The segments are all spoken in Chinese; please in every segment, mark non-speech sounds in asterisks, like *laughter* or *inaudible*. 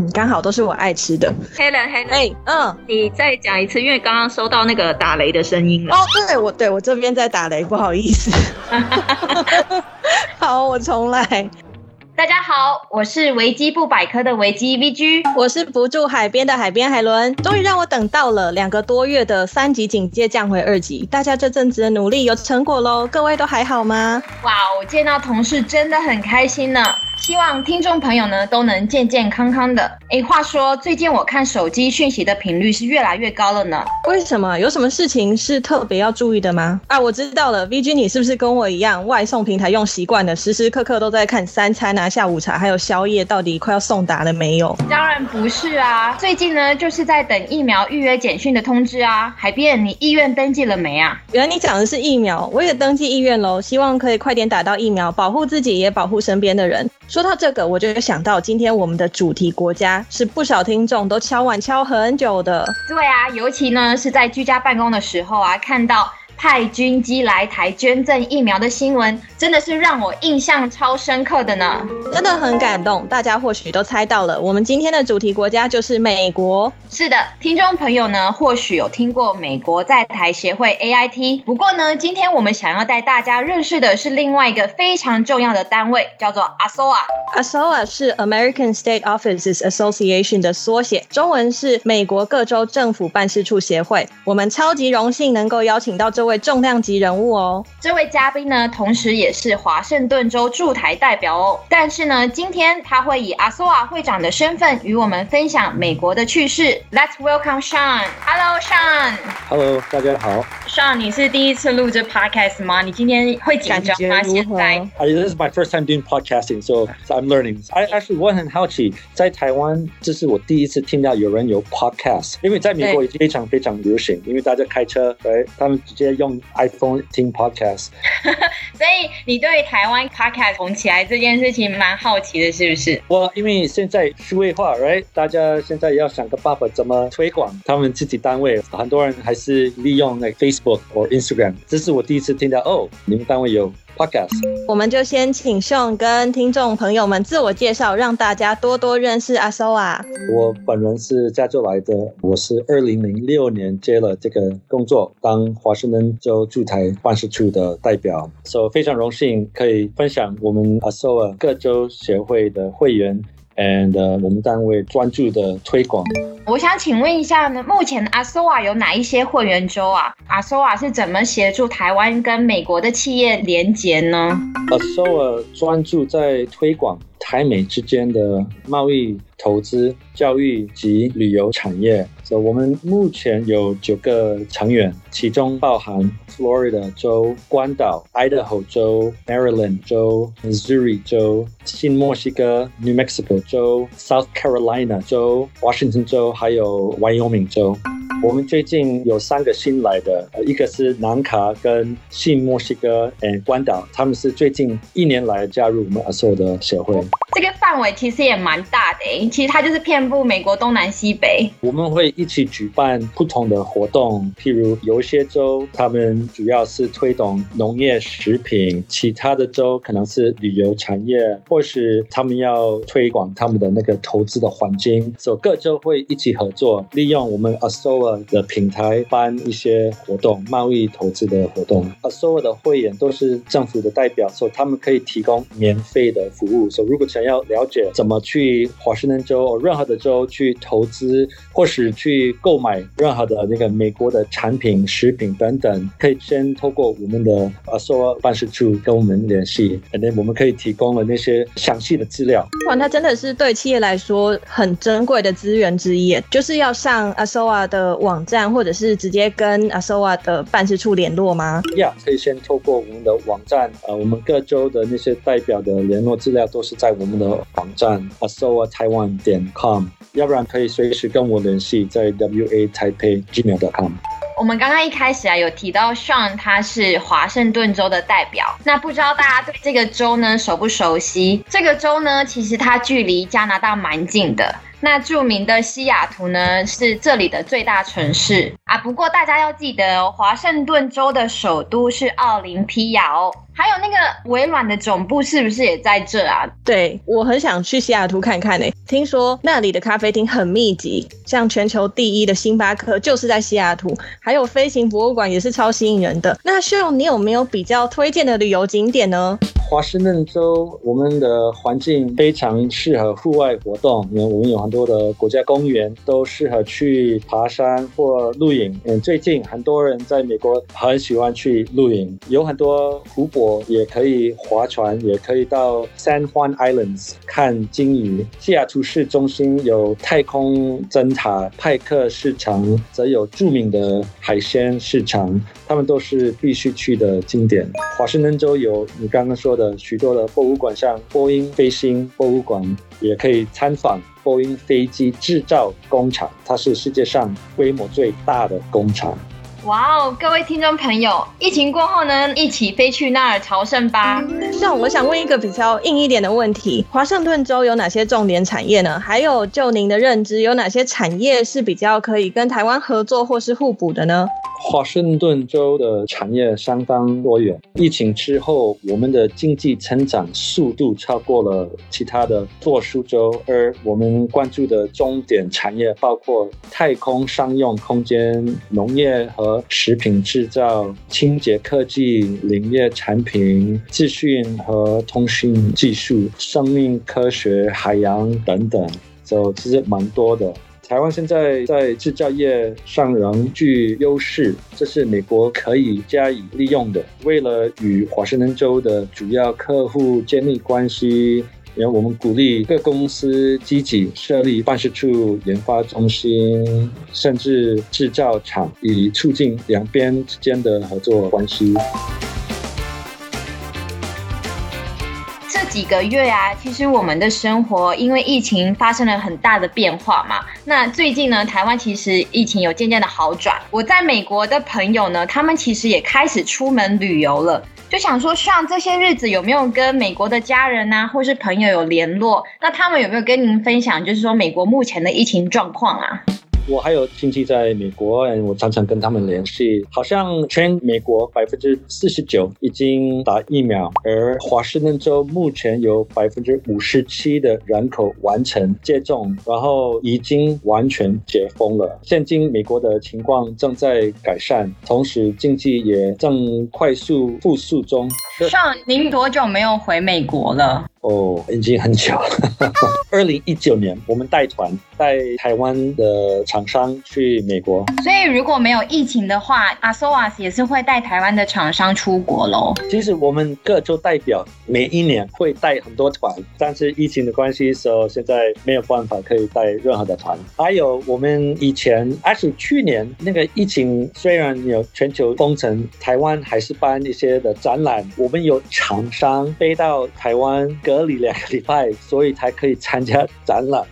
嗯，刚好都是我爱吃的。Helen，Helen，哎，嗯，你再讲一次，因为刚刚收到那个打雷的声音了。哦，对，我对我这边在打雷，不好意思。*laughs* 好，我重来。大家好，我是维基不百科的维基 VG，我是不住海边的海边海伦。终于让我等到了两个多月的三级警戒降回二级，大家这阵子的努力有成果喽。各位都还好吗？哇，我见到同事真的很开心呢。希望听众朋友呢都能健健康康的。哎，话说最近我看手机讯息的频率是越来越高了呢。为什么？有什么事情是特别要注意的吗？啊，我知道了，VG，你是不是跟我一样，外送平台用习惯了，时时刻刻都在看三餐啊、下午茶还有宵夜到底快要送达了没有？当然不是啊，最近呢就是在等疫苗预约简讯的通知啊。海边，你意愿登记了没啊？原来你讲的是疫苗，我也登记意愿喽，希望可以快点打到疫苗，保护自己也保护身边的人。说到这个，我就想到今天我们的主题国家是不少听众都敲碗敲很久的。对啊，尤其呢是在居家办公的时候啊，看到。派军机来台捐赠疫苗的新闻，真的是让我印象超深刻的呢，真的很感动。大家或许都猜到了，我们今天的主题国家就是美国。是的，听众朋友呢，或许有听过美国在台协会 AIT，不过呢，今天我们想要带大家认识的是另外一个非常重要的单位，叫做 ASOA。ASOA 是 American State Offices Association 的缩写，中文是美国各州政府办事处协会。我们超级荣幸能够邀请到这位。位重量级人物哦，这位嘉宾呢，同时也是华盛顿州驻台代表哦。但是呢，今天他会以 ASOA 会长的身份与我们分享美国的趣事。Let's welcome Sean。Hello，Sean。Hello，大家好。Sean，你是第一次录这 podcast 吗？你今天会紧张吗？现在？This is my first time doing podcasting, so, so I'm learning. I actually 我很好奇，在台湾这是我第一次听到有人有 podcast，因为在美国已经非常非常流行，因为大家开车，对，他们直接。用 iPhone 听 Podcast，*laughs* 所以你对台湾 Podcast 红起来这件事情蛮好奇的，是不是？我因为现在数位化，right？大家现在要想个办法怎么推广他们自己单位，很多人还是利用那个 Facebook 或 Instagram。这是我第一次听到，哦，你们单位有。Podcast. 我们就先请 Sean 跟听众朋友们自我介绍，让大家多多认识 ASOA。我本人是加州来的，我是二零零六年接了这个工作，当华盛顿州驻台办事处的代表，所以非常荣幸可以分享我们 ASOA 各州协会的会员。and、uh, 我们单位专注的推广。我想请问一下呢，目前 ASOA 有哪一些会员州啊？ASOA 是怎么协助台湾跟美国的企业连结呢？ASOA 专注在推广台美之间的贸易、投资、教育及旅游产业。所以我们目前有九个成员，其中包含 Florida 州、关岛、Idaho 州、Maryland 州、Missouri 州、新墨西哥 New Mexico 州、South Carolina 州、Washington 州，还有 Wyoming 州。我们最近有三个新来的，一个是南卡跟新墨西哥，and，关岛，他们是最近一年来加入我们 ASOA 的协会。这个范围其实也蛮大的诶，其实它就是遍布美国东南西北。我们会一起举办不同的活动，譬如有一些州他们主要是推动农业食品，其他的州可能是旅游产业，或是他们要推广他们的那个投资的环境，所以各州会一起合作，利用我们 ASOA 的平台办一些活动，贸易投资的活动，啊，所有的会员都是政府的代表，所以他们可以提供免费的服务。所以如果想要了解怎么去华盛顿州或任何的州去投资，或是去购买任何的那个美国的产品、食品等等，可以先透过我们的啊所办事处跟我们联系，然后我们可以提供了那些详细的资料。它，真的是对企业来说很珍贵的资源之一，就是要上 ASOA 的。网站或者是直接跟 ASOA 的办事处联络吗要可以先透过我们的网站，呃，我们各州的那些代表的联络资料都是在我们的网站 ASOA Taiwan 点 com，要不然可以随时跟我联系，在 WA Taipei Gmail.com。我们刚刚一开始啊有提到 Sean 他是华盛顿州的代表，那不知道大家对这个州呢熟不熟悉？这个州呢，其实它距离加拿大蛮近的。那著名的西雅图呢，是这里的最大城市啊。不过大家要记得哦，华盛顿州的首都是奥林匹亚哦。还有那个微软的总部是不是也在这啊？对，我很想去西雅图看看呢。听说那里的咖啡厅很密集，像全球第一的星巴克就是在西雅图，还有飞行博物馆也是超吸引人的。那 Sean，你有没有比较推荐的旅游景点呢？华盛顿州，我们的环境非常适合户外活动，因为我们有很多的国家公园，都适合去爬山或露营。嗯，最近很多人在美国很喜欢去露营，有很多湖泊，也可以划船，也可以到 San Juan Islands 看鲸鱼。西雅图市中心有太空针塔、派克市场，则有著名的海鲜市场，他们都是必须去的景点。华盛顿州有你刚刚说。的许多的博物馆，像波音飞行博物馆，也可以参访波音飞机制造工厂，它是世界上规模最大的工厂。哇哦，各位听众朋友，疫情过后呢，一起飞去那儿朝圣吧。那我想问一个比较硬一点的问题：华盛顿州有哪些重点产业呢？还有，就您的认知，有哪些产业是比较可以跟台湾合作或是互补的呢？华盛顿州的产业相当多元。疫情之后，我们的经济成长速度超过了其他的多数州，而我们关注的重点产业包括太空商用空间、农业和食品制造、清洁科技、林业产品、资讯和通讯技术、生命科学、海洋等等，就其实蛮多的。台湾现在在制造业上仍具优势，这是美国可以加以利用的。为了与华盛顿州的主要客户建立关系，然后我们鼓励各公司积极设立办事处、研发中心，甚至制造厂，以促进两边之间的合作关系。这几个月、啊，其实我们的生活因为疫情发生了很大的变化嘛。那最近呢，台湾其实疫情有渐渐的好转。我在美国的朋友呢，他们其实也开始出门旅游了。就想说，像这些日子有没有跟美国的家人啊，或是朋友有联络？那他们有没有跟您分享，就是说美国目前的疫情状况啊？我还有亲戚在美国，我常常跟他们联系。好像全美国百分之四十九已经打疫苗，而华盛顿州目前有百分之五十七的人口完成接种，然后已经完全解封了。现今美国的情况正在改善，同时经济也正快速复苏中。上，您多久没有回美国了？哦，已经很久了。*laughs* 二零一九年，我们带团带台湾的厂商去美国。所以如果没有疫情的话，ASOAS 也是会带台湾的厂商出国喽。其实我们各州代表每一年会带很多团，但是疫情的关系，所以现在没有办法可以带任何的团。还有我们以前，而且去年那个疫情虽然有全球封城，台湾还是办一些的展览。我们有厂商飞到台湾。隔离两个礼拜，所以才可以参加展览。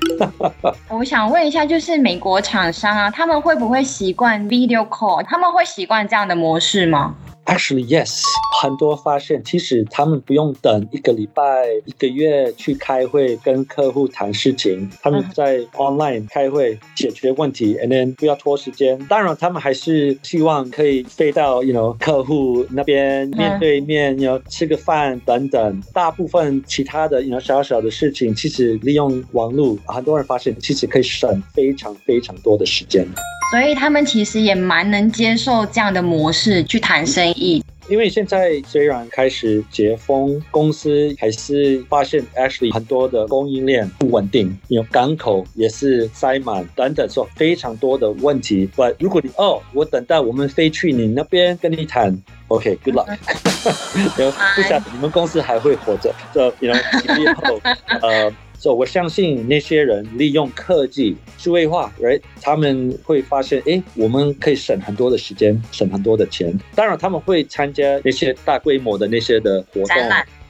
*laughs* 我想问一下，就是美国厂商啊，他们会不会习惯 video call？他们会习惯这样的模式吗？Actually, yes. 很多发现，其实他们不用等一个礼拜、一个月去开会跟客户谈事情，他们在 online 开会解决问题，and then 不要拖时间。当然，他们还是希望可以飞到，you know，客户那边面对面，要吃个饭等等。大部分其他的，you know，小小的事情，其实利用网络，很多人发现其实可以省非常非常多的时间。所以他们其实也蛮能接受这样的模式去谈生意。因为现在虽然开始解封，公司还是发现 actually 很多的供应链不稳定，有港口也是塞满等等，说非常多的问题。But 如果你哦，我等待我们飞去你那边跟你谈，OK，good luck。*laughs* *laughs* 不晓得你们公司还会活着，这 you know。*laughs* 所以我相信那些人利用科技数位化，right？他们会发现，哎，我们可以省很多的时间，省很多的钱。当然，他们会参加那些大规模的那些的活动，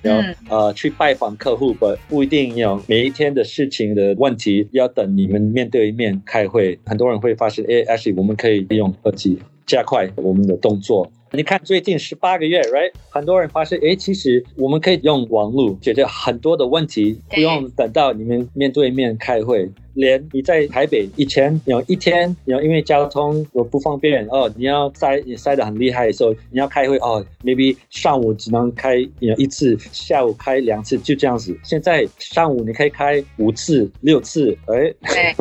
然后、嗯、呃去拜访客户，不不一定要每一天的事情的问题要等你们面对面开会。很多人会发现，哎，actually 我们可以利用科技。加快我们的动作。你看，最近十八个月，right？很多人发现，哎，其实我们可以用网络解决很多的问题，不用等到你们面对面开会。连你在台北以前有一天，有因为交通我不方便哦，你要塞你塞的很厉害的时候，你要开会哦，maybe 上午只能开有一次，下午开两次，就这样子。现在上午你可以开五次、六次，哎，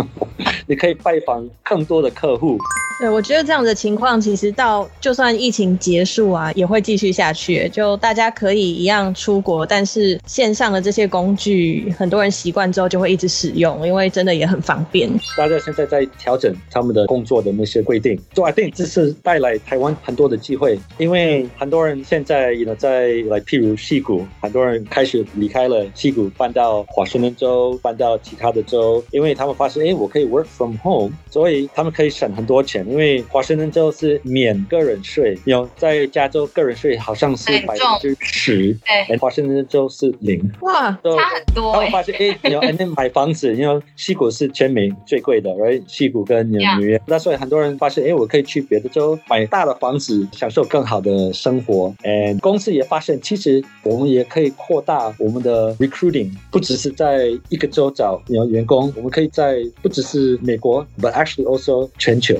*laughs* 你可以拜访更多的客户。对，我觉得这样的情况其实到就算疫情结束啊，也会继续下去。就大家可以一样出国，但是线上的这些工具，很多人习惯之后就会一直使用，因为真的也很方便。大家现在在调整他们的工作的那些规定，所以 I think 这是带来台湾很多的机会，因为很多人现在有在来，譬如西谷，很多人开始离开了西谷，搬到华盛顿州，搬到其他的州，因为他们发现，哎，我可以 work from home，所以他们可以省很多钱。因为华盛顿州是免个人税，有在加州个人税好像是百分之十，对，华盛顿州是零，哇，差很多。他们发现，哎，*laughs* 你要那买房子，因为西谷是全美最贵的，right？矽谷跟纽约，那所以很多人发现，哎，我可以去别的州买大的房子，享受更好的生活。And 公司也发现，其实我们也可以扩大我们的 recruiting，不只是在一个州找员员工，我们可以在不只是美国，but actually also 全球。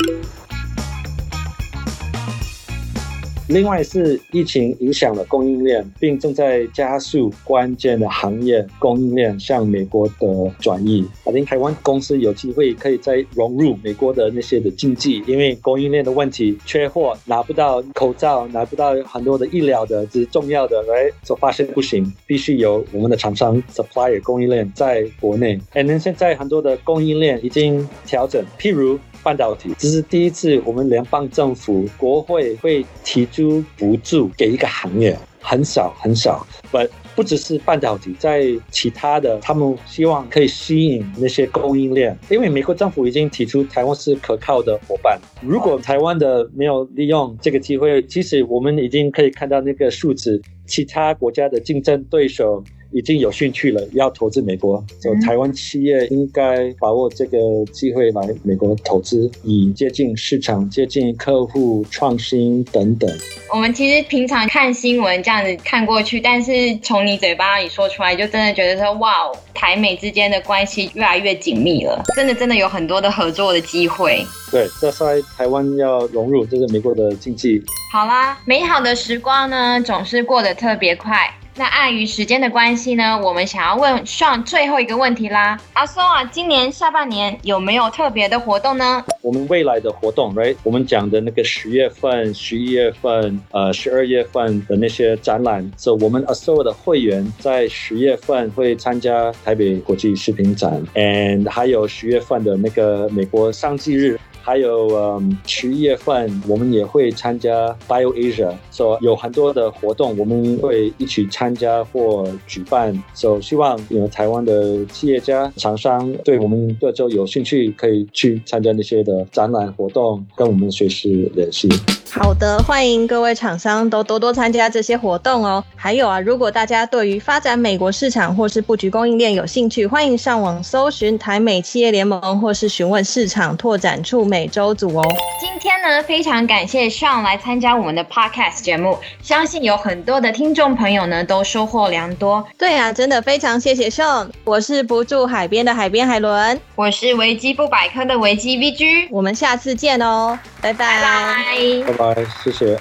另外是疫情影响了供应链，并正在加速关键的行业供应链向美国的转移。我觉得台湾公司有机会可以再融入美国的那些的经济，因为供应链的问题，缺货拿不到口罩，拿不到很多的医疗的，只是重要的，来，就发现不行，必须由我们的厂商 supplier 供应链在国内。And 现在很多的供应链已经调整，譬如。半导体，这是第一次，我们联邦政府国会会提出补助给一个行业，很少很少。不，不只是半导体，在其他的，他们希望可以吸引那些供应链，因为美国政府已经提出台湾是可靠的伙伴。如果台湾的没有利用这个机会，其实我们已经可以看到那个数字，其他国家的竞争对手。已经有兴趣了，要投资美国，所以台湾企业应该把握这个机会来美国投资，以接近市场、接近客户、创新等等。我们其实平常看新闻这样子看过去，但是从你嘴巴里说出来，就真的觉得说，哇，台美之间的关系越来越紧密了，真的真的有很多的合作的机会。对，这在台湾要融入这个美国的经济。好啦，美好的时光呢，总是过得特别快。那碍于时间的关系呢，我们想要问上最后一个问题啦。阿松啊，今年下半年有没有特别的活动呢？我们未来的活动，right？我们讲的那个十月份、十一月份、呃十二月份的那些展览，所以我们 ASOA 的会员在十月份会参加台北国际食品展，and 还有十月份的那个美国商机日。还有，嗯，十一月份我们也会参加 Bio Asia，所有很多的活动，我们会一起参加或举办。所以希望有台湾的企业家、厂商对我们各州有兴趣，可以去参加那些的展览活动，跟我们随时联系。好的，欢迎各位厂商都多多参加这些活动哦。还有啊，如果大家对于发展美国市场或是布局供应链有兴趣，欢迎上网搜寻台美企业联盟，或是询问市场拓展处美洲组哦。今天呢，非常感谢 Sean 来参加我们的 Podcast 节目，相信有很多的听众朋友呢都收获良多。对啊，真的非常谢谢 Sean。我是不住海边的海边海伦，我是维基不百科的维基 VG，我们下次见哦，拜拜拜拜。拜，谢谢。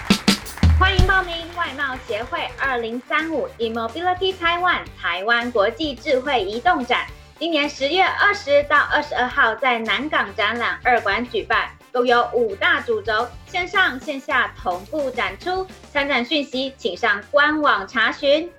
欢迎报名外贸协会二零三五 Immobility Taiwan 台湾国际智慧移动展，今年十月二十到二十二号在南港展览二馆举办，共有五大主轴，线上线下同步展出。参展讯息请上官网查询。